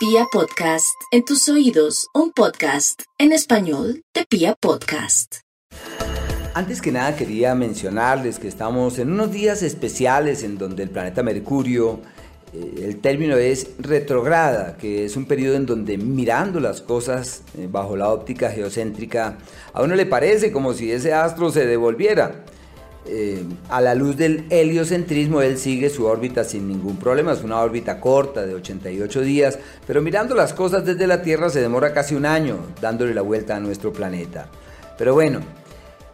Pia Podcast, en tus oídos, un podcast en español de Pia Podcast. Antes que nada quería mencionarles que estamos en unos días especiales en donde el planeta Mercurio, eh, el término es retrograda, que es un periodo en donde mirando las cosas eh, bajo la óptica geocéntrica, a uno le parece como si ese astro se devolviera. Eh, a la luz del heliocentrismo, él sigue su órbita sin ningún problema. Es una órbita corta de 88 días, pero mirando las cosas desde la Tierra se demora casi un año dándole la vuelta a nuestro planeta. Pero bueno,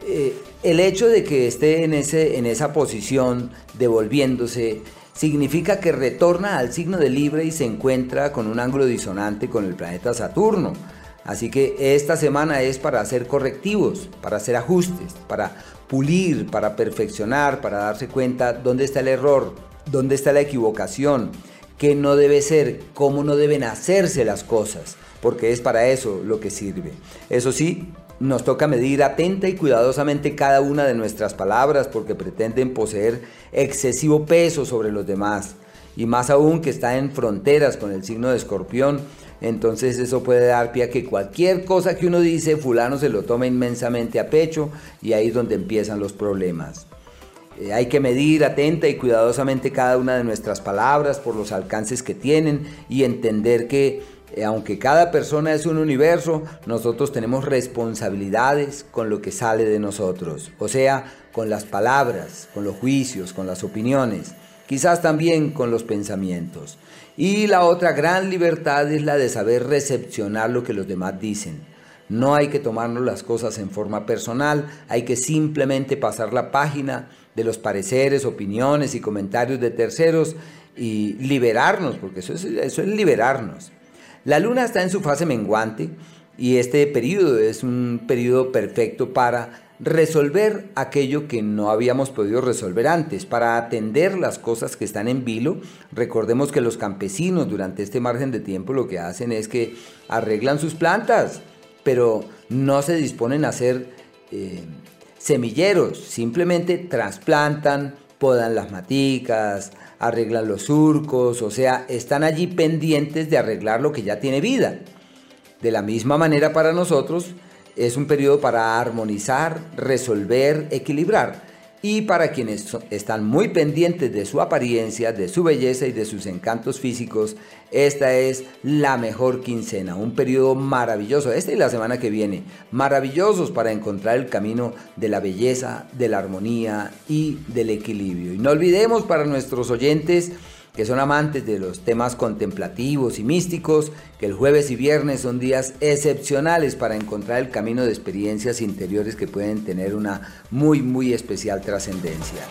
eh, el hecho de que esté en, ese, en esa posición devolviéndose significa que retorna al signo de Libre y se encuentra con un ángulo disonante con el planeta Saturno. Así que esta semana es para hacer correctivos, para hacer ajustes, para pulir, para perfeccionar, para darse cuenta dónde está el error, dónde está la equivocación, qué no debe ser, cómo no deben hacerse las cosas, porque es para eso lo que sirve. Eso sí, nos toca medir atenta y cuidadosamente cada una de nuestras palabras porque pretenden poseer excesivo peso sobre los demás. Y más aún que está en fronteras con el signo de escorpión, entonces eso puede dar pie a que cualquier cosa que uno dice, fulano se lo toma inmensamente a pecho y ahí es donde empiezan los problemas. Eh, hay que medir atenta y cuidadosamente cada una de nuestras palabras por los alcances que tienen y entender que eh, aunque cada persona es un universo, nosotros tenemos responsabilidades con lo que sale de nosotros, o sea, con las palabras, con los juicios, con las opiniones quizás también con los pensamientos. Y la otra gran libertad es la de saber recepcionar lo que los demás dicen. No hay que tomarnos las cosas en forma personal, hay que simplemente pasar la página de los pareceres, opiniones y comentarios de terceros y liberarnos, porque eso es, eso es liberarnos. La luna está en su fase menguante y este periodo es un periodo perfecto para resolver aquello que no habíamos podido resolver antes, para atender las cosas que están en vilo. Recordemos que los campesinos durante este margen de tiempo lo que hacen es que arreglan sus plantas, pero no se disponen a hacer eh, semilleros, simplemente trasplantan, podan las maticas, arreglan los surcos, o sea, están allí pendientes de arreglar lo que ya tiene vida. De la misma manera para nosotros, es un periodo para armonizar, resolver, equilibrar. Y para quienes están muy pendientes de su apariencia, de su belleza y de sus encantos físicos, esta es la mejor quincena, un periodo maravilloso, esta y la semana que viene, maravillosos para encontrar el camino de la belleza, de la armonía y del equilibrio. Y no olvidemos para nuestros oyentes, que son amantes de los temas contemplativos y místicos, que el jueves y viernes son días excepcionales para encontrar el camino de experiencias interiores que pueden tener una muy, muy especial trascendencia.